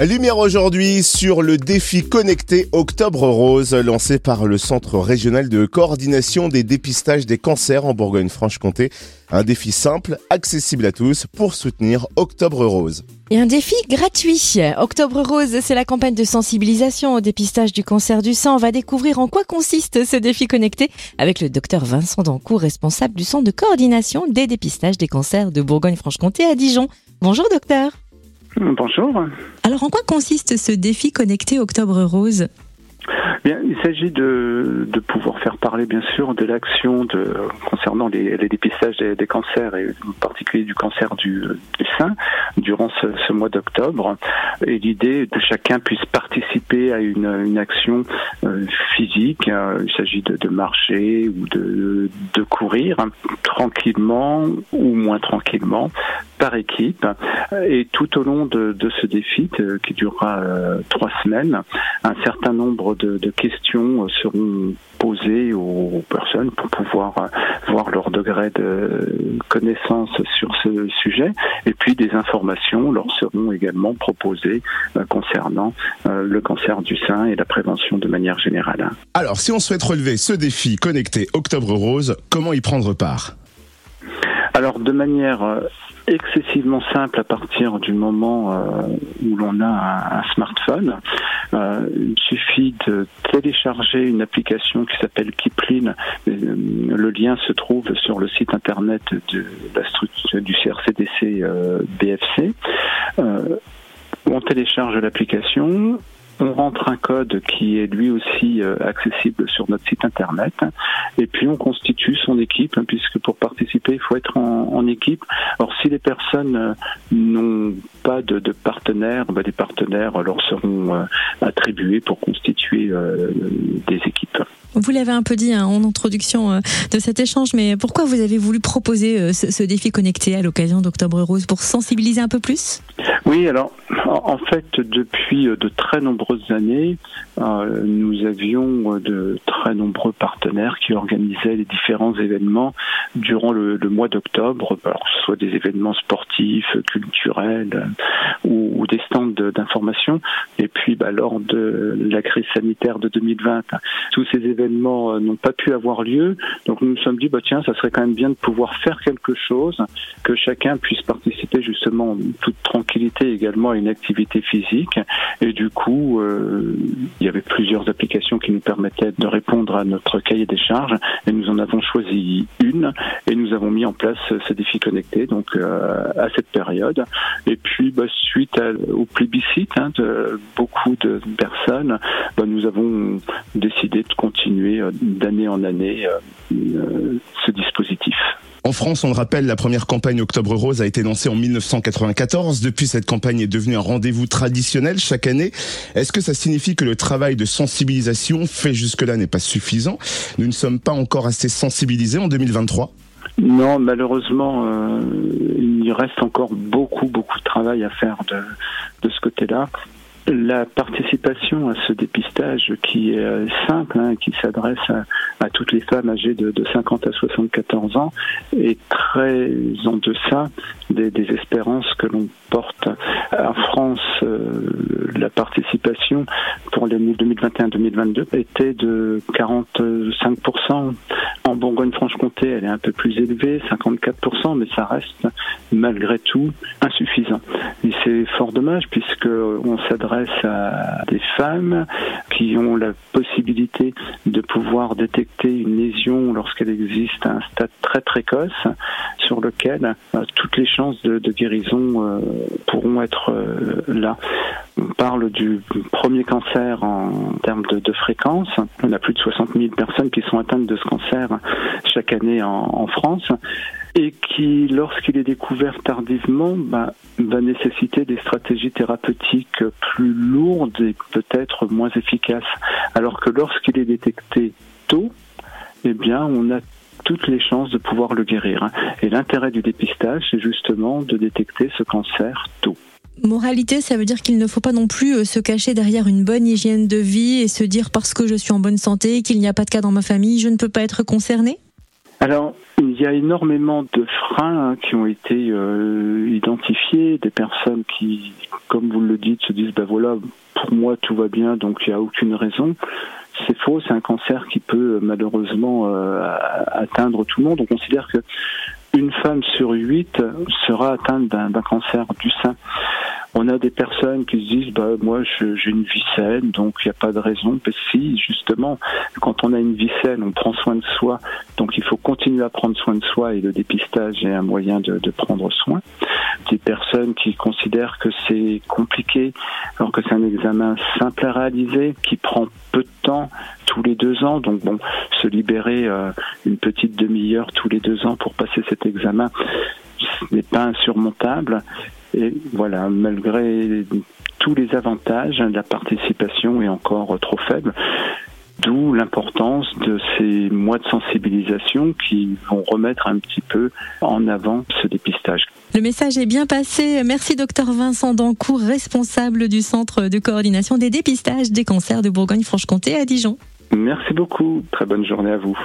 Lumière aujourd'hui sur le défi connecté Octobre Rose lancé par le Centre régional de coordination des dépistages des cancers en Bourgogne-Franche-Comté. Un défi simple, accessible à tous pour soutenir Octobre Rose. Et un défi gratuit. Octobre Rose, c'est la campagne de sensibilisation au dépistage du cancer du sein. On va découvrir en quoi consiste ce défi connecté avec le docteur Vincent Dancourt, responsable du Centre de coordination des dépistages des cancers de Bourgogne-Franche-Comté à Dijon. Bonjour docteur. Bonjour. Alors en quoi consiste ce défi connecté Octobre Rose? Bien, il s'agit de, de, pouvoir faire parler, bien sûr, de l'action de, concernant les, les dépistages des, des, cancers, et en particulier du cancer du, du sein, durant ce, ce mois d'octobre. Et l'idée que chacun puisse participer à une, une action euh, physique. il s'agit de, de, marcher ou de, de courir tranquillement ou moins tranquillement par équipe. Et tout au long de, de ce défi, euh, qui durera euh, trois semaines, un certain nombre de, de questions seront posées aux personnes pour pouvoir voir leur degré de connaissance sur ce sujet. Et puis des informations leur seront également proposées concernant le cancer du sein et la prévention de manière générale. Alors, si on souhaite relever ce défi connecté Octobre Rose, comment y prendre part? Alors de manière excessivement simple à partir du moment euh, où l'on a un, smartphone. Euh, il suffit de télécharger une application qui s'appelle Kiplin. Le lien se trouve sur le site internet de la structure du CRCDC euh, BFC. on télécharge l'application, on rentre un code qui est lui aussi accessible sur notre site internet et puis on constitue son équipe hein, puisque pour participer il faut être en, équipe. Alors si les personnes n'ont pas de, partenaires, bah, des partenaires leur seront attribués pour constituer des équipes. Vous l'avez un peu dit hein, en introduction de cet échange, mais pourquoi vous avez voulu proposer ce, ce défi connecté à l'occasion d'Octobre Rose pour sensibiliser un peu plus? Oui, alors en fait, depuis de très nombreuses années, euh, nous avions de très nombreux partenaires qui organisaient les différents événements durant le, le mois d'octobre, que ce soit des événements sportifs, culturels ou, ou des stands d'information. Et puis, bah, lors de la crise sanitaire de 2020, tous ces événements n'ont pas pu avoir lieu. Donc, nous nous sommes dit, bah, tiens, ça serait quand même bien de pouvoir faire quelque chose, que chacun puisse participer justement en toute tranquillité également à une activité physique. Et du coup, euh, il y avait plusieurs applications qui nous permettaient de répondre à notre cahier des charges. Et nous en avons choisi une et nous avons mis en place ce défi connecté donc euh, à cette période. Et puis, bah, suite à, au plébiscite hein, de beaucoup de personnes, bah, nous avons décidé de continuer d'année en année euh, ce dispositif. En France, on le rappelle, la première campagne Octobre Rose a été lancée en 1994. Depuis, cette campagne est devenue un rendez-vous traditionnel chaque année. Est-ce que ça signifie que le travail de sensibilisation fait jusque-là n'est pas suffisant? Nous ne sommes pas encore assez sensibilisés en 2023 non, malheureusement, euh, il reste encore beaucoup, beaucoup de travail à faire de, de ce côté-là. La participation à ce dépistage qui est simple, hein, qui s'adresse à, toutes les femmes âgées de, de, 50 à 74 ans, est très en deçà des, des espérances que l'on porte. En France, euh, la participation pour l'année 2021-2022 était de 45%. En Bourgogne-Franche-Comté, elle est un peu plus élevée, 54%, mais ça reste malgré tout insuffisant. Et c'est fort dommage puisque on s'adresse à des femmes qui ont la possibilité de pouvoir détecter une lésion lorsqu'elle existe à un stade très précoce sur lequel euh, toutes les chances de, guérison euh, pourront être euh, là. On parle du premier cancer en termes de, fréquence. On a plus de 60 000 personnes qui sont atteintes de ce cancer chaque année en, en France et qui, lorsqu'il est découvert tardivement, bah, va nécessiter des stratégies thérapeutiques plus lourdes et peut-être moins efficaces. Alors que lorsqu'il est détecté tôt, eh bien, on a toutes les chances de pouvoir le guérir. Et l'intérêt du dépistage, c'est justement de détecter ce cancer tôt. Moralité, ça veut dire qu'il ne faut pas non plus se cacher derrière une bonne hygiène de vie et se dire parce que je suis en bonne santé, qu'il n'y a pas de cas dans ma famille, je ne peux pas être concerné Alors, il y a énormément de freins hein, qui ont été euh, identifiés, des personnes qui, comme vous le dites, se disent, ben voilà, pour moi tout va bien, donc il n'y a aucune raison. C'est faux, c'est un cancer qui peut malheureusement euh, atteindre tout le monde. On considère que une femme sur huit sera atteinte d'un cancer du sein. On a des personnes qui se disent bah moi j'ai une vie saine donc il n'y a pas de raison. Mais si justement quand on a une vie saine on prend soin de soi donc il faut continuer à prendre soin de soi et le dépistage est un moyen de, de prendre soin. Des personnes qui considèrent que c'est compliqué alors que c'est un examen simple à réaliser qui prend peu de temps tous les deux ans donc bon se libérer euh, une petite demi-heure tous les deux ans pour passer cet examen n'est pas insurmontable et voilà, malgré tous les avantages, la participation est encore trop faible. D'où l'importance de ces mois de sensibilisation qui vont remettre un petit peu en avant ce dépistage. Le message est bien passé. Merci docteur Vincent Dancourt, responsable du Centre de coordination des dépistages des cancers de Bourgogne-Franche-Comté à Dijon. Merci beaucoup. Très bonne journée à vous.